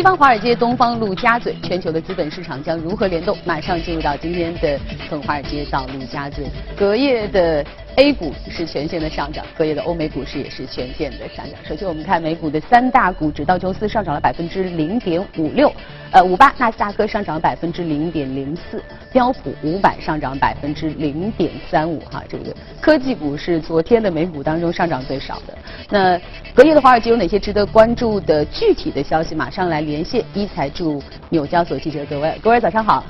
西方华尔街、东方陆家嘴，全球的资本市场将如何联动？马上进入到今天的从华尔街到陆家嘴，隔夜的。A 股是全线的上涨，隔夜的欧美股市也是全线的上涨。首先我们看美股的三大股指，道琼斯上涨了百分之零点五六，呃五八，纳斯达克上涨百分之零点零四，标普五百上涨百分之零点三五。哈，这个科技股是昨天的美股当中上涨最少的。那隔夜的华尔街有哪些值得关注的具体的消息？马上来连线一财驻纽交所记者各位，各位早上好。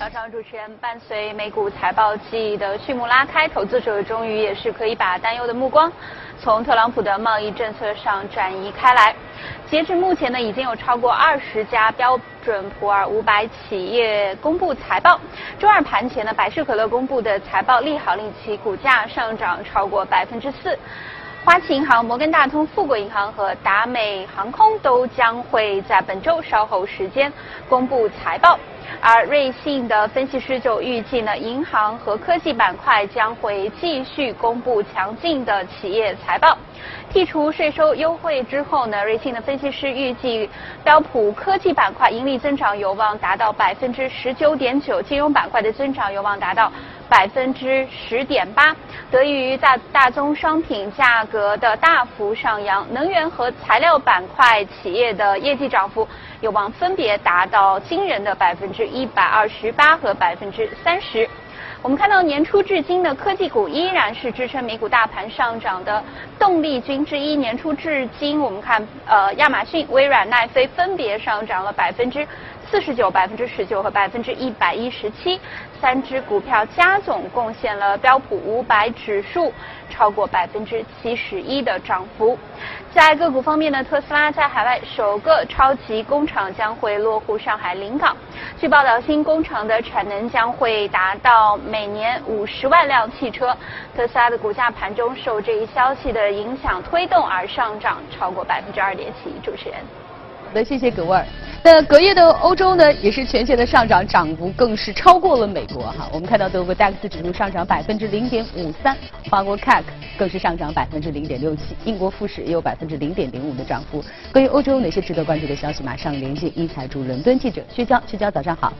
早上，主持人，伴随美股财报季的序幕拉开，投资者终于也是可以把担忧的目光从特朗普的贸易政策上转移开来。截至目前呢，已经有超过二十家标准普尔五百企业公布财报。周二盘前呢，百事可乐公布的财报利好，令其股价上涨超过百分之四。花旗银行、摩根大通、富国银行和达美航空都将会在本周稍后时间公布财报。而瑞信的分析师就预计呢，银行和科技板块将会继续公布强劲的企业财报。剔除税收优惠之后呢，瑞信的分析师预计标普科技板块盈利增长有望达到百分之十九点九，金融板块的增长有望达到百分之十点八。得益于大大宗商品价格的大幅上扬，能源和材料板块企业的业绩涨幅有望分别达到惊人的百分之一百二十八和百分之三十。我们看到年初至今的科技股依然是支撑美股大盘上涨的动力军之一。年初至今，我们看呃亚马逊、微软、奈飞分别上涨了百分之四十九、百分之十九和百分之一百一十七，三只股票加总贡献了标普五百指数超过百分之七十一的涨幅。在个股方面呢，特斯拉在海外首个超级工厂将会落户上海临港。据报道，新工厂的产能将会达到每年五十万辆汽车。特斯拉的股价盘中受这一消息的影响推动而上涨超过百分之二点七。主持人。好的，谢谢葛味儿。那隔夜的欧洲呢，也是全线的上涨，涨幅更是超过了美国哈。我们看到德国 DAX 指数上涨百分之零点五三，法国 CAC 更是上涨百分之零点六七，英国富时也有百分之零点零五的涨幅。关于欧洲有哪些值得关注的消息？马上连线一财驻伦敦记者薛娇，薛娇早上好。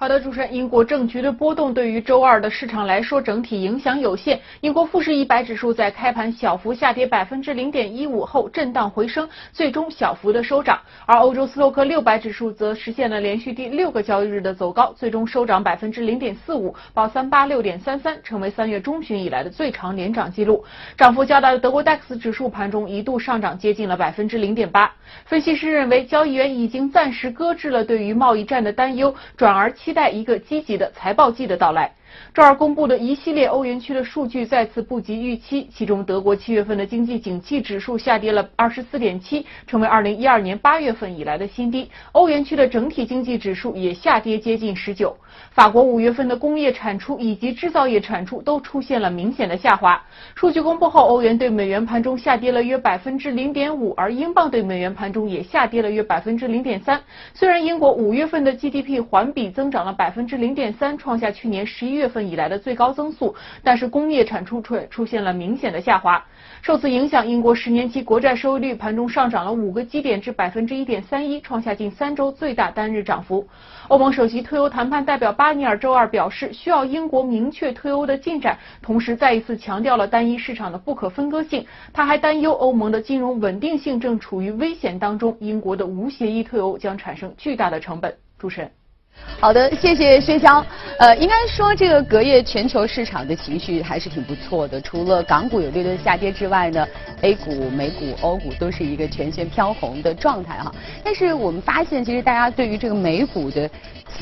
好的，主持人，英国政局的波动对于周二的市场来说整体影响有限。英国富时一百指数在开盘小幅下跌百分之零点一五后震荡回升，最终小幅的收涨。而欧洲斯洛克六百指数则实现了连续第六个交易日的走高，最终收涨百分之零点四五，报三八六点三三，成为三月中旬以来的最长连涨记录。涨幅较大的德国 DAX 指数盘中一度上涨接近了百分之零点八。分析师认为，交易员已经暂时搁置了对于贸易战的担忧，转而。期待一个积极的财报季的到来。周二公布的一系列欧元区的数据再次不及预期，其中德国七月份的经济景气指数下跌了二十四点七，成为二零一二年八月份以来的新低。欧元区的整体经济指数也下跌接近十九。法国五月份的工业产出以及制造业产出都出现了明显的下滑。数据公布后，欧元对美元盘中下跌了约百分之零点五，而英镑对美元盘中也下跌了约百分之零点三。虽然英国五月份的 GDP 环比增长了百分之零点三，创下去年十一月。份以来的最高增速，但是工业产出却出现了明显的下滑。受此影响，英国十年期国债收益率盘中上涨了五个基点至百分之一点三一，创下近三周最大单日涨幅。欧盟首席退欧谈判代表巴尼尔周二表示，需要英国明确退欧的进展，同时再一次强调了单一市场的不可分割性。他还担忧欧盟的金融稳定性正处于危险当中，英国的无协议退欧将产生巨大的成本。主持人。好的，谢谢薛娇。呃，应该说这个隔夜全球市场的情绪还是挺不错的。除了港股有略略下跌之外呢，A 股、美股、欧股都是一个全线飘红的状态哈。但是我们发现，其实大家对于这个美股的。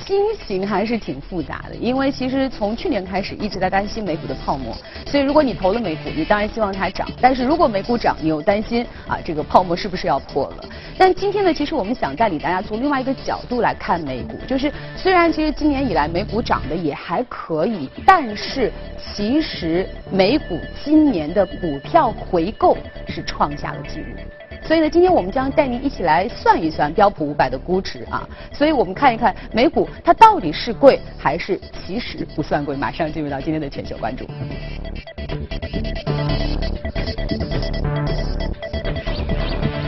心情还是挺复杂的，因为其实从去年开始一直在担心美股的泡沫，所以如果你投了美股，你当然希望它涨；但是如果美股涨，你又担心啊这个泡沫是不是要破了？但今天呢，其实我们想带领大家从另外一个角度来看美股，就是虽然其实今年以来美股涨得也还可以，但是其实美股今年的股票回购是创下了纪录。所以呢，今天我们将带您一起来算一算标普五百的估值啊。所以我们看一看美股它到底是贵还是其实不算贵。马上进入到今天的全球关注。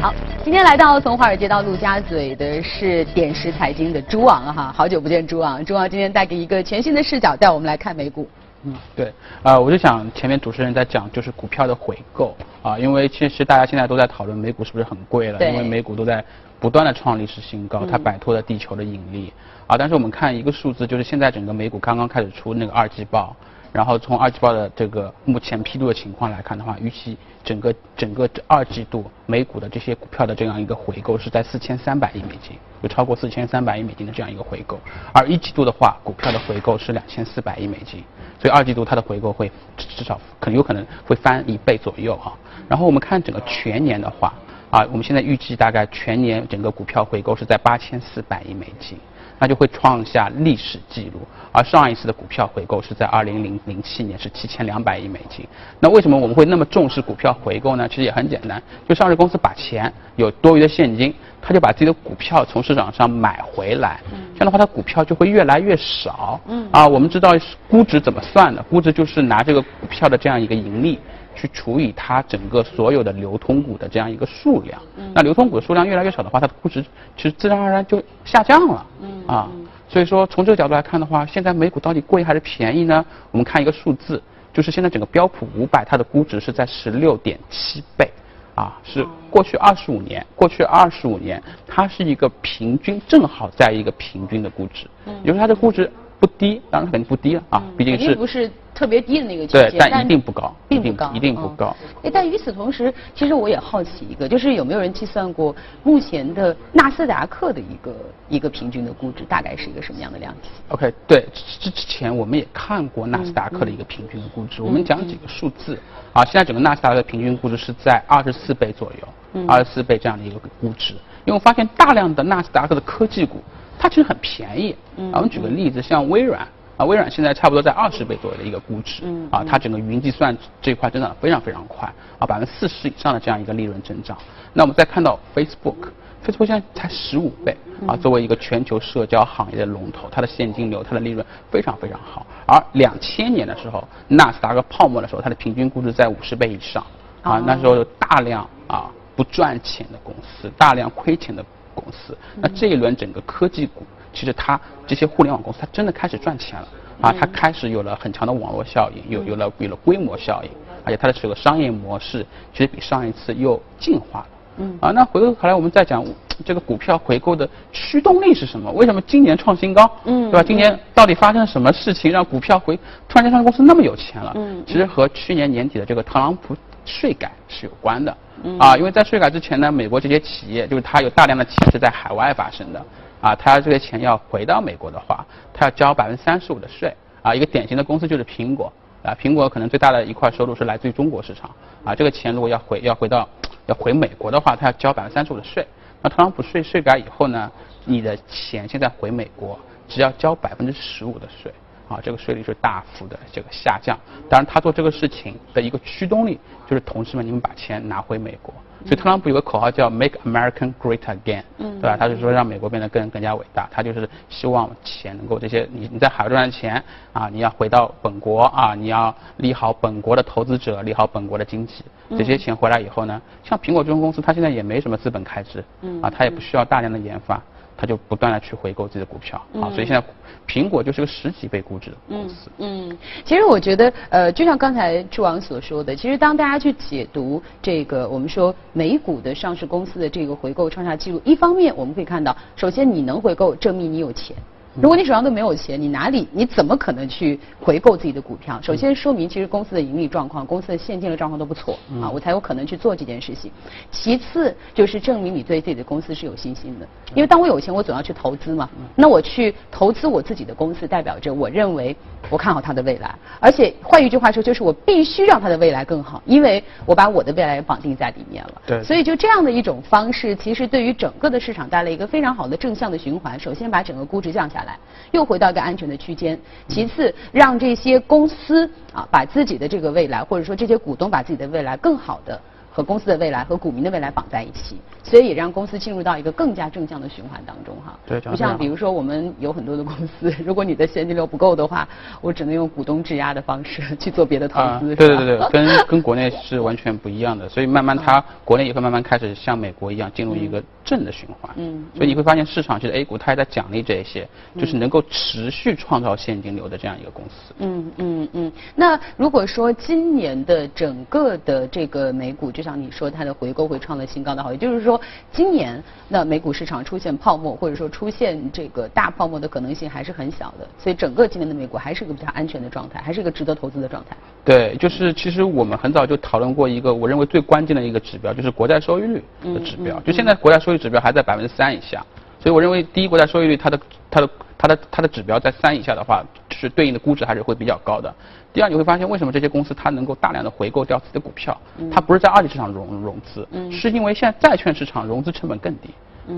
好。今天来到从华尔街到陆家嘴的是点石财经的朱昂哈，好久不见朱昂，朱昂今天带给一个全新的视角带我们来看美股。嗯，对，啊，我就想前面主持人在讲就是股票的回购啊，因为其实大家现在都在讨论美股是不是很贵了，因为美股都在不断的创历史新高，它摆脱了地球的引力啊。但是我们看一个数字，就是现在整个美股刚刚开始出那个二季报。然后从二季报的这个目前披露的情况来看的话，预期整个整个这二季度美股的这些股票的这样一个回购是在四千三百亿美金，有超过四千三百亿美金的这样一个回购。而一季度的话，股票的回购是两千四百亿美金，所以二季度它的回购会至少可能有可能会翻一倍左右哈。然后我们看整个全年的话，啊，我们现在预计大概全年整个股票回购是在八千四百亿美金。那就会创下历史记录，而上一次的股票回购是在二零零零七年，是七千两百亿美金。那为什么我们会那么重视股票回购呢？其实也很简单，就上市公司把钱有多余的现金，他就把自己的股票从市场上买回来，这样的话，他股票就会越来越少。啊，我们知道估值怎么算的？估值就是拿这个股票的这样一个盈利。去除以它整个所有的流通股的这样一个数量，那流通股的数量越来越少的话，它的估值其实自然而然就下降了。啊，所以说从这个角度来看的话，现在美股到底贵还是便宜呢？我们看一个数字，就是现在整个标普五百它的估值是在十六点七倍，啊，是过去二十五年，过去二十五年它是一个平均，正好在一个平均的估值，也就是它的估值。不低，当然肯定不低了啊，毕竟是不是特别低的那个区间，对，但一定不高，并不高，一定不高。哎，但与此同时，其实我也好奇一个，就是有没有人计算过目前的纳斯达克的一个一个平均的估值大概是一个什么样的量级？OK，对，之之前我们也看过纳斯达克的一个平均的估值，我们讲几个数字啊，现在整个纳斯达克的平均估值是在二十四倍左右，二十四倍这样的一个估值，因为我发现大量的纳斯达克的科技股。它其实很便宜，啊，我们举个例子，像微软，啊，微软现在差不多在二十倍左右的一个估值，啊，它整个云计算这一块增长非常非常快，啊，百分之四十以上的这样一个利润增长。那我们再看到 Facebook，Facebook 现在才十五倍，啊，作为一个全球社交行业的龙头，它的现金流、它的利润非常非常好。而两千年的时候，纳斯达克泡沫的时候，它的平均估值在五十倍以上，啊，那时候有大量啊不赚钱的公司，大量亏钱的。公司，那这一轮整个科技股，其实它这些互联网公司，它真的开始赚钱了啊！它开始有了很强的网络效应，有有了有了规模效应，而且它的这个商业模式其实比上一次又进化了。嗯啊，那回过头来我们再讲这个股票回购的驱动力是什么？为什么今年创新高？嗯，对吧？今年到底发生了什么事情让股票回突然间上市公司那么有钱了？嗯，其实和去年年底的这个特朗普税改是有关的。啊，因为在税改之前呢，美国这些企业就是它有大量的钱是在海外发生的，啊，它这些钱要回到美国的话，它要交百分之三十五的税，啊，一个典型的公司就是苹果，啊，苹果可能最大的一块收入是来自于中国市场，啊，这个钱如果要回要回到要回美国的话，它要交百分之三十五的税，那特朗普税税改以后呢，你的钱现在回美国只要交百分之十五的税。啊，这个税率是大幅的这个下降。当然，他做这个事情的一个驱动力就是，同志们，你们把钱拿回美国。所以，特朗普有个口号叫 “Make America Great Again”，对吧？他就说让美国变得更更加伟大。他就是希望钱能够这些你你在海外赚的钱啊，你要回到本国啊，你要利好本国的投资者，利好本国的经济。这些钱回来以后呢，像苹果这种公司，它现在也没什么资本开支，啊，它也不需要大量的研发。他就不断的去回购自己的股票啊，所以现在苹果就是个十几倍估值的公司。嗯，其实我觉得，呃，就像刚才朱王所说的，其实当大家去解读这个我们说美股的上市公司的这个回购创下记录，一方面我们可以看到，首先你能回购，证明你有钱。如果你手上都没有钱，你哪里你怎么可能去回购自己的股票？首先说明其实公司的盈利状况、公司的现金流状况都不错啊，我才有可能去做这件事情。其次就是证明你对自己的公司是有信心的，因为当我有钱，我总要去投资嘛。那我去投资我自己的公司，代表着我认为我看好它的未来，而且换一句话说，就是我必须让它的未来更好，因为我把我的未来绑定在里面了。对。所以就这样的一种方式，其实对于整个的市场带来一个非常好的正向的循环。首先把整个估值降下来。又回到一个安全的区间。其次，让这些公司啊，把自己的这个未来，或者说这些股东把自己的未来更好的和公司的未来和股民的未来绑在一起，所以也让公司进入到一个更加正向的循环当中哈。对，不像比如说我们有很多的公司，如果你的现金流不够的话，我只能用股东质押的方式去做别的投资。对对对对，跟跟国内是完全不一样的，所以慢慢它国内也会慢慢开始像美国一样进入一个正的循环。嗯。所以你会发现市场其实 A 股它也在奖励这一些，就是能够持续创造现金流的这样一个公司。嗯嗯嗯。那如果说今年的整个的这个美股，就像你说，它的回购会创了新高的好，也就是说，今年那美股市场出现泡沫，或者说出现这个大泡沫的可能性还是很小的，所以整个今年的美股还是一个比较安全的状态，还是一个值得投资的状态。对，就是其实我们很早就讨论过一个我认为最关键的一个指标，就是国债收益率的指标。就现在国债收益指标还在百分之三以下，所以我认为第一国债收益率它的它的它的它的指标在三以下的话，就是对应的估值还是会比较高的。第二，你会发现为什么这些公司它能够大量的回购掉自己的股票？它不是在二级市场融融资，是因为现在债券市场融资成本更低，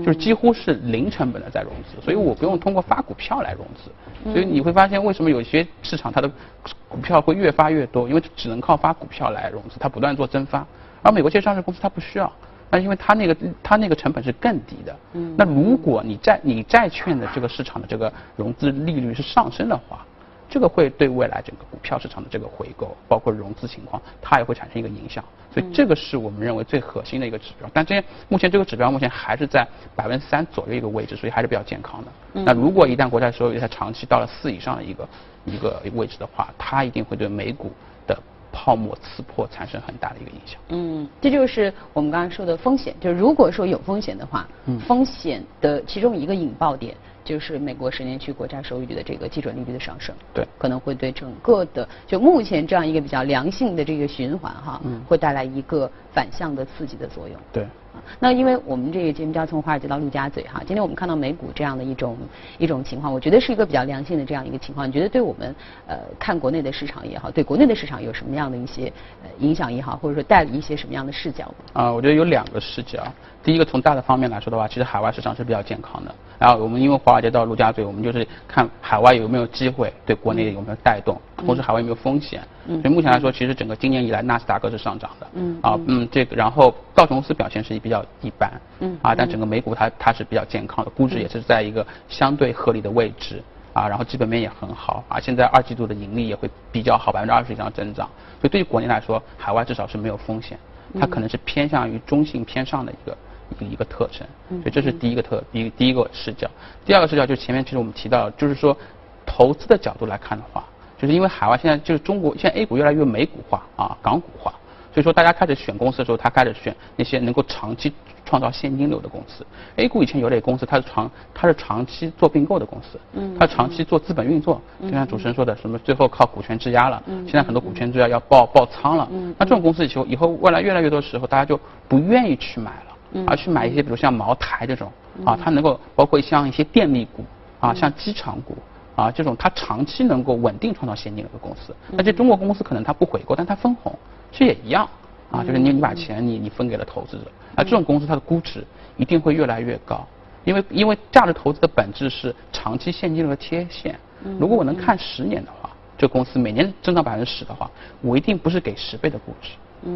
就是几乎是零成本的在融资，所以我不用通过发股票来融资。所以你会发现为什么有些市场它的股票会越发越多，因为只能靠发股票来融资，它不断做增发。而美国这些上市公司它不需要，那因为它那个它那个成本是更低的。嗯那如果你债你债券的这个市场的这个融资利率是上升的话。这个会对未来整个股票市场的这个回购，包括融资情况，它也会产生一个影响。所以这个是我们认为最核心的一个指标。但这目前这个指标目前还是在百分之三左右一个位置，所以还是比较健康的。那如果一旦国债收益率它长期到了四以上的一个一个位置的话，它一定会对美股的泡沫刺破产生很大的一个影响。嗯，这就是我们刚刚说的风险。就是如果说有风险的话，风险的其中一个引爆点。就是美国十年期国债收益率的这个基准利率的上升，对，可能会对整个的就目前这样一个比较良性的这个循环哈，嗯，会带来一个反向的刺激的作用，对。那因为我们这个节目叫从华尔街到陆家嘴哈，今天我们看到美股这样的一种一种情况，我觉得是一个比较良性的这样一个情况。你觉得对我们呃看国内的市场也好，对国内的市场有什么样的一些呃影响也好，或者说带了一些什么样的视角？啊，我觉得有两个视角。第一个从大的方面来说的话，其实海外市场是比较健康的。然后我们因为华尔街到陆家嘴，我们就是看海外有没有机会对国内有没有带动，同时海外有没有风险。所以目前来说，其实整个今年以来纳斯达克是上涨的。嗯。啊，嗯，这个然后道琼斯表现是比较一般。嗯。啊，但整个美股它它是比较健康的，估值也是在一个相对合理的位置。啊，然后基本面也很好。啊，现在二季度的盈利也会比较好，百分之二十以上增长。所以对于国内来说，海外至少是没有风险。它可能是偏向于中性偏上的一个一个一个特征，所以这是第一个特第一第一个视角。第二个视角就是前面其实我们提到，就是说投资的角度来看的话，就是因为海外现在就是中国现在 A 股越来越美股化啊港股化，所以说大家开始选公司的时候，他开始选那些能够长期。创造现金流的公司，A 股以前有类公司，它是长它是长期做并购的公司，嗯，它长期做资本运作，就像主持人说的，什么最后靠股权质押了，嗯，现在很多股权质押要爆爆仓了，嗯，那这种公司以后以后未来越来越多时候，大家就不愿意去买了，嗯，而去买一些比如像茅台这种，啊，它能够包括像一些电力股，啊，像机场股，啊，这种它长期能够稳定创造现金流的公司，那这中国公司可能它不回购，但它分红，其实也一样。啊，就是你你把钱你你分给了投资者，那这种公司它的估值一定会越来越高，因为因为价值投资的本质是长期现金流的贴现。如果我能看十年的话，这公司每年增长百分之十的话，我一定不是给十倍的估值，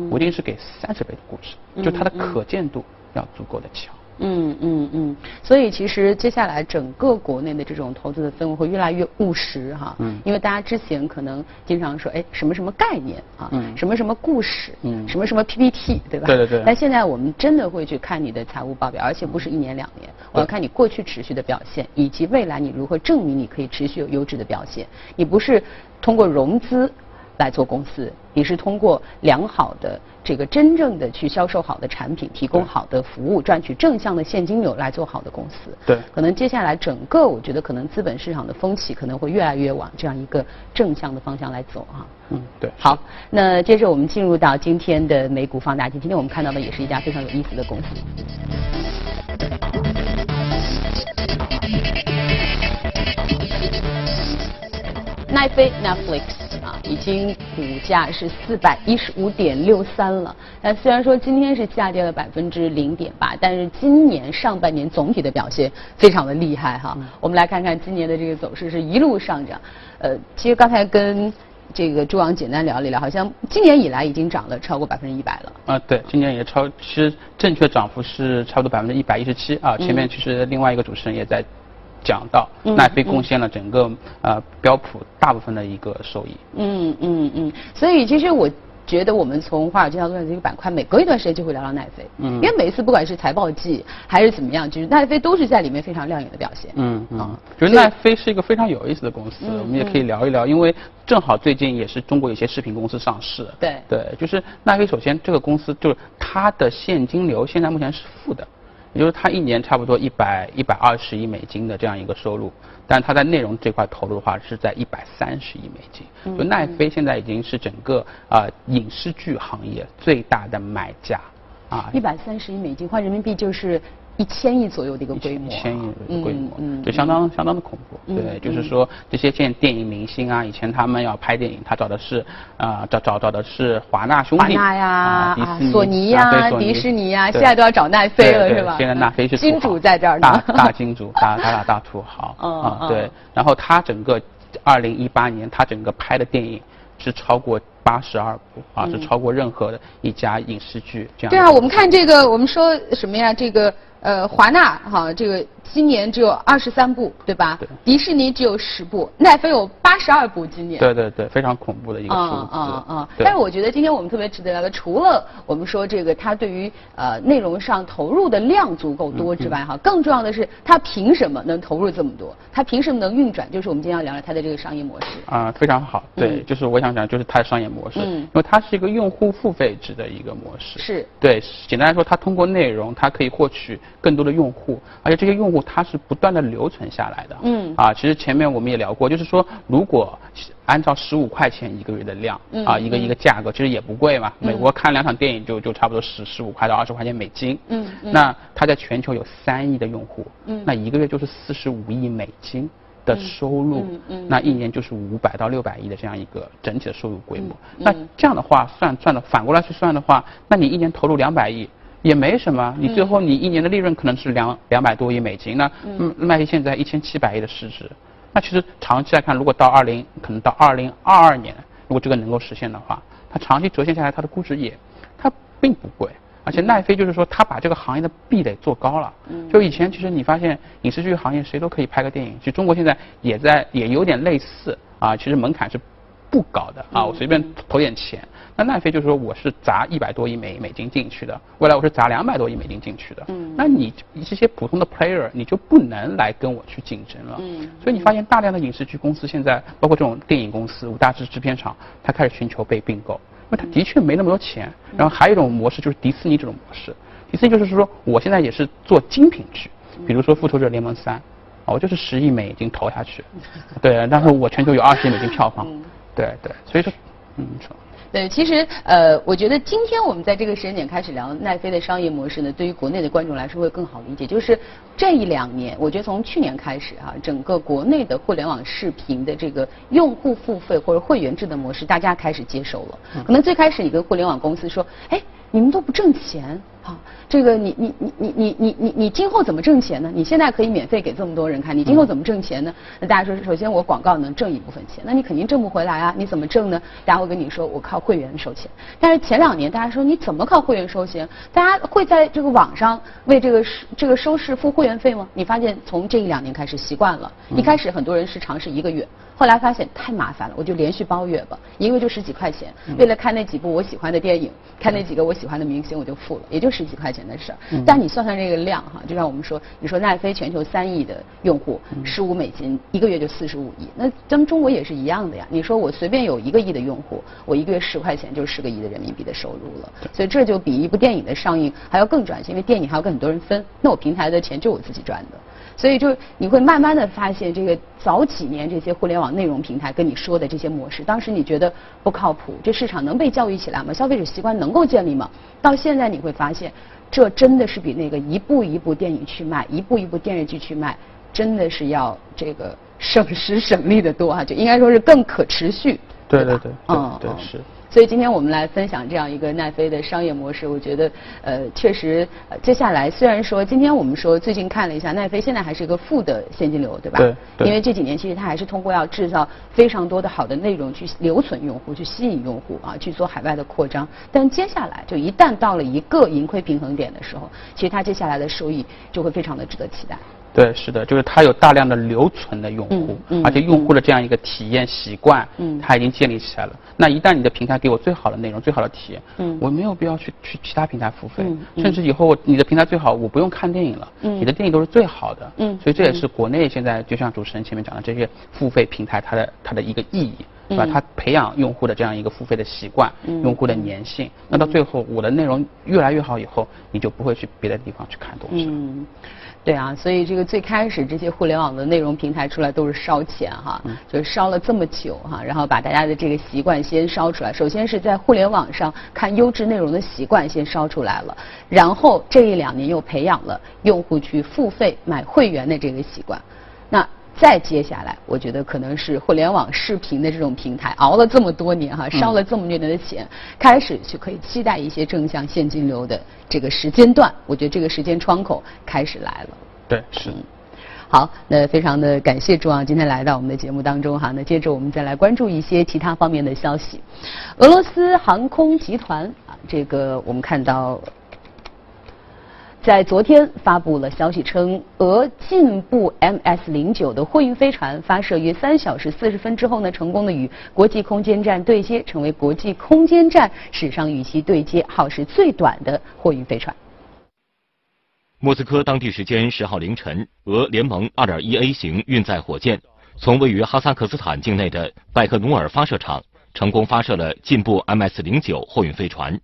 我一定是给三十倍的估值，就它的可见度要足够的强。嗯嗯嗯，所以其实接下来整个国内的这种投资的氛围会越来越务实哈，嗯，因为大家之前可能经常说，哎，什么什么概念啊，嗯，什么什么故事，嗯，什么什么 PPT，对吧？对对对。但现在我们真的会去看你的财务报表，而且不是一年两年，我要看你过去持续的表现，以及未来你如何证明你可以持续有优质的表现。你不是通过融资。来做公司，你是通过良好的这个真正的去销售好的产品，提供好的服务，赚取正向的现金流来做好的公司。对，可能接下来整个我觉得可能资本市场的风气可能会越来越往这样一个正向的方向来走哈。嗯，对。好，那接着我们进入到今天的美股放大镜，今天我们看到的也是一家非常有意思的公司。奈飞 Netflix。已经股价是四百一十五点六三了。那虽然说今天是下跌了百分之零点八，但是今年上半年总体的表现非常的厉害哈。我们来看看今年的这个走势是一路上涨。呃，其实刚才跟这个朱王简单聊了一聊，好像今年以来已经涨了超过百分之一百了。啊，对，今年也超，其实正确涨幅是差不多百分之一百一十七啊。前面其实另外一个主持人也在讲到，奈飞贡献了整个呃标普大部分的一个收益。嗯嗯嗯，所以其实我。觉得我们从华尔街到洛杉这个板块，每隔一段时间就会聊聊奈飞，嗯，因为每一次不管是财报季还是怎么样，就是奈飞都是在里面非常亮眼的表现。嗯嗯，就是奈飞是一个非常有意思的公司，我们也可以聊一聊，因为正好最近也是中国有些视频公司上市。对对，就是奈飞，首先这个公司就是它的现金流现在目前是负的。也就是它一年差不多一百一百二十亿美金的这样一个收入，但是它在内容这块投入的话是在一百三十亿美金。就奈飞现在已经是整个啊影视剧行业最大的买家啊。一百三十亿美金换人民币就是。一千亿左右的一个规模，一千亿的规模，嗯就相当相当的恐怖。对，就是说这些现电影明星啊，以前他们要拍电影，他找的是啊找找找的是华纳兄弟，华纳呀，索尼呀，迪士尼呀，现在都要找奈飞了是吧？现在奈飞是金主在这儿，大大金主，大大大大土豪啊。对，然后他整个二零一八年他整个拍的电影是超过八十二部啊，是超过任何的一家影视剧这样。对啊，我们看这个，我们说什么呀？这个。呃，华纳哈，这个今年只有二十三部，对吧？对。迪士尼只有十部，奈飞有八十二部，今年。对对对，非常恐怖的一个数字。啊啊啊！但是我觉得今天我们特别值得聊的，除了我们说这个它对于呃内容上投入的量足够多之外，哈，更重要的是它凭什么能投入这么多？它凭什么能运转？就是我们今天要聊聊它的这个商业模式。啊，非常好。对，就是我想讲，就是它的商业模式，嗯因为它是一个用户付费制的一个模式。是。对，简单来说，它通过内容，它可以获取更多的用户。而且这些用户他是不断的留存下来的。嗯。啊，其实前面我们也聊过，就是说，如果按照十五块钱一个月的量，啊，一个一个价格，其实也不贵嘛。美国看两场电影就就差不多十十五块到二十块钱美金。嗯。那它在全球有三亿的用户。嗯。那一个月就是四十五亿美金的收入。嗯嗯。那一年就是五百到六百亿的这样一个整体的收入规模。那这样的话算算的反过来去算的话，那你一年投入两百亿。也没什么，你最后你一年的利润可能是两两百多亿美金，那麦迪现在一千七百亿的市值，那其实长期来看，如果到二零可能到二零二二年，如果这个能够实现的话，它长期折现下来，它的估值也它并不贵，而且奈飞就是说它把这个行业的壁垒做高了，就以前其实你发现影视剧行业谁都可以拍个电影，其实中国现在也在也有点类似啊，其实门槛是不高的啊，我随便投点钱。那奈飞就是说我是砸一百多亿美美金进去的，未来我是砸两百多亿美金进去的。嗯，那你这些普通的 player 你就不能来跟我去竞争了。嗯，所以你发现大量的影视剧公司现在，包括这种电影公司、五大制制片厂，它开始寻求被并购，因为它的确没那么多钱。然后还有一种模式就是迪士尼这种模式，迪士尼就是说我现在也是做精品剧，比如说《复仇者联盟三》，我就是十亿美金投下去，对，但是我全球有二十亿美金票房，对对，所以说，嗯。对，其实呃，我觉得今天我们在这个时间点开始聊奈飞的商业模式呢，对于国内的观众来说会更好理解。就是这一两年，我觉得从去年开始啊，整个国内的互联网视频的这个用户付费或者会员制的模式，大家开始接受了。可能最开始你跟互联网公司说，哎，你们都不挣钱。好，这个你你你你你你你你今后怎么挣钱呢？你现在可以免费给这么多人看，你今后怎么挣钱呢？那大家说，首先我广告能挣一部分钱，那你肯定挣不回来啊！你怎么挣呢？大家会跟你说，我靠会员收钱。但是前两年大家说你怎么靠会员收钱？大家会在这个网上为这个这个收视付会员费吗？你发现从这一两年开始习惯了，一开始很多人是尝试一个月。后来发现太麻烦了，我就连续包月吧，一个月就十几块钱，为了看那几部我喜欢的电影，看那几个我喜欢的明星，我就付了，也就十几块钱的事儿。但你算算这个量哈，就像我们说，你说奈飞全球三亿的用户，十五美金一个月就四十五亿，那咱们中国也是一样的呀。你说我随便有一个亿的用户，我一个月十块钱就是十个亿的人民币的收入了，所以这就比一部电影的上映还要更赚钱，因为电影还要跟很多人分，那我平台的钱就我自己赚的。所以就你会慢慢的发现，这个早几年这些互联网内容平台跟你说的这些模式，当时你觉得不靠谱，这市场能被教育起来吗？消费者习惯能够建立吗？到现在你会发现，这真的是比那个一部一部电影去卖，一部一部电视剧去卖，真的是要这个省时省力的多啊，就应该说是更可持续。对对对，嗯对是。所以今天我们来分享这样一个奈飞的商业模式，我觉得呃确实，接下来虽然说今天我们说最近看了一下奈飞现在还是一个负的现金流，对吧？对。因为这几年其实它还是通过要制造非常多的好的内容去留存用户，去吸引用户啊，去做海外的扩张。但接下来就一旦到了一个盈亏平衡点的时候，其实它接下来的收益就会非常的值得期待。对，是的，就是它有大量的留存的用户，而且用户的这样一个体验习惯，它已经建立起来了。那一旦你的平台给我最好的内容、最好的体验，我没有必要去去其他平台付费，甚至以后你的平台最好，我不用看电影了，你的电影都是最好的。所以这也是国内现在就像主持人前面讲的这些付费平台它的它的一个意义，对吧？它培养用户的这样一个付费的习惯，用户的粘性。那到最后我的内容越来越好以后，你就不会去别的地方去看东西。对啊，所以这个最开始这些互联网的内容平台出来都是烧钱哈，就是烧了这么久哈，然后把大家的这个习惯先烧出来。首先是在互联网上看优质内容的习惯先烧出来了，然后这一两年又培养了用户去付费买会员的这个习惯。那再接下来，我觉得可能是互联网视频的这种平台熬了这么多年哈，烧了这么多年的钱，开始去可以期待一些正向现金流的这个时间段。我觉得这个时间窗口开始来了。对，是。好，那非常的感谢朱昂今天来到我们的节目当中哈。那接着我们再来关注一些其他方面的消息。俄罗斯航空集团啊，这个我们看到。在昨天发布了消息称，俄进步 MS 零九的货运飞船发射约三小时四十分之后呢，成功的与国际空间站对接，成为国际空间站史上与其对接耗时最短的货运飞船。莫斯科当地时间十号凌晨，俄联盟二点一 A 型运载火箭从位于哈萨克斯坦境内的拜克努尔发射场成功发射了进步 MS 零九货运飞船。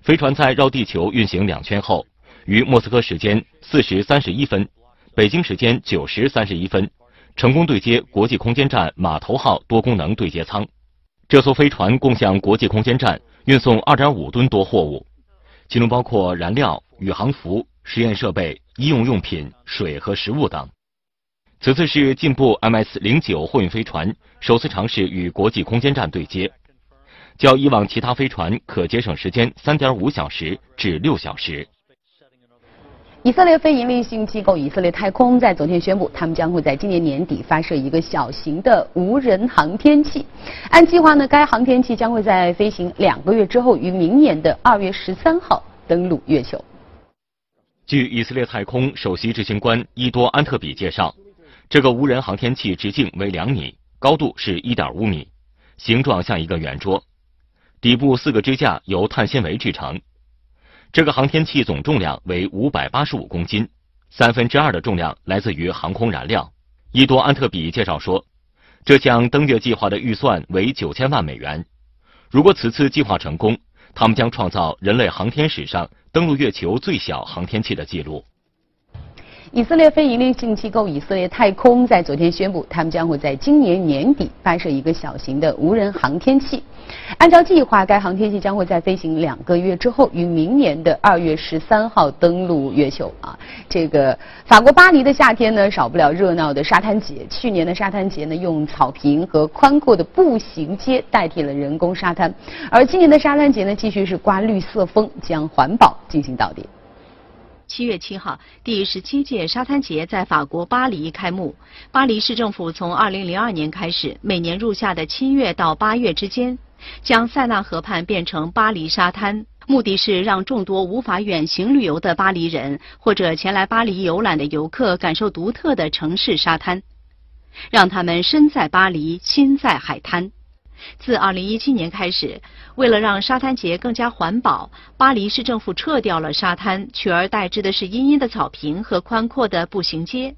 飞船在绕地球运行两圈后。于莫斯科时间四时三十一分，北京时间九时三十一分，成功对接国际空间站码头号多功能对接舱。这艘飞船共向国际空间站运送二点五吨多货物，其中包括燃料、宇航服、实验设备、医用用品、水和食物等。此次是进步 MS 零九货运飞船首次尝试与国际空间站对接，较以往其他飞船可节省时间三点五小时至六小时。以色列非营利性机构以色列太空在昨天宣布，他们将会在今年年底发射一个小型的无人航天器。按计划呢，该航天器将会在飞行两个月之后，于明年的二月十三号登陆月球。据以色列太空首席执行官伊多安特比介绍，这个无人航天器直径为两米，高度是一点五米，形状像一个圆桌，底部四个支架由碳纤维制成。这个航天器总重量为五百八十五公斤，三分之二的重量来自于航空燃料。伊多安特比介绍说，这项登月计划的预算为九千万美元。如果此次计划成功，他们将创造人类航天史上登陆月球最小航天器的记录。以色列非营利性机构以色列太空在昨天宣布，他们将会在今年年底发射一个小型的无人航天器。按照计划，该航天器将会在飞行两个月之后，于明年的二月十三号登陆月球。啊，这个法国巴黎的夏天呢，少不了热闹的沙滩节。去年的沙滩节呢，用草坪和宽阔的步行街代替了人工沙滩，而今年的沙滩节呢，继续是刮绿色风，将环保进行到底。七月七号，第十七届沙滩节在法国巴黎开幕。巴黎市政府从二零零二年开始，每年入夏的七月到八月之间，将塞纳河畔变成巴黎沙滩，目的是让众多无法远行旅游的巴黎人或者前来巴黎游览的游客感受独特的城市沙滩，让他们身在巴黎，心在海滩。自2017年开始，为了让沙滩节更加环保，巴黎市政府撤掉了沙滩，取而代之的是茵茵的草坪和宽阔的步行街。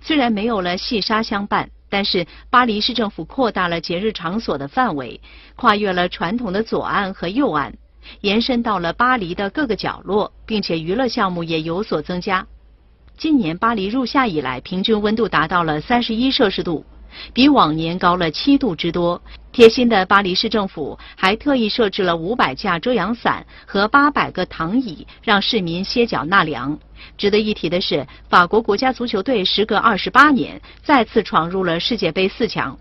虽然没有了细沙相伴，但是巴黎市政府扩大了节日场所的范围，跨越了传统的左岸和右岸，延伸到了巴黎的各个角落，并且娱乐项目也有所增加。今年巴黎入夏以来，平均温度达到了31摄氏度。比往年高了七度之多。贴心的巴黎市政府还特意设置了五百架遮阳伞和八百个躺椅，让市民歇脚纳凉。值得一提的是，法国国家足球队时隔二十八年再次闯入了世界杯四强。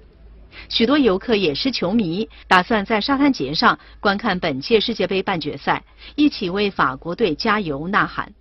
许多游客也是球迷，打算在沙滩节上观看本届世界杯半决赛，一起为法国队加油呐喊。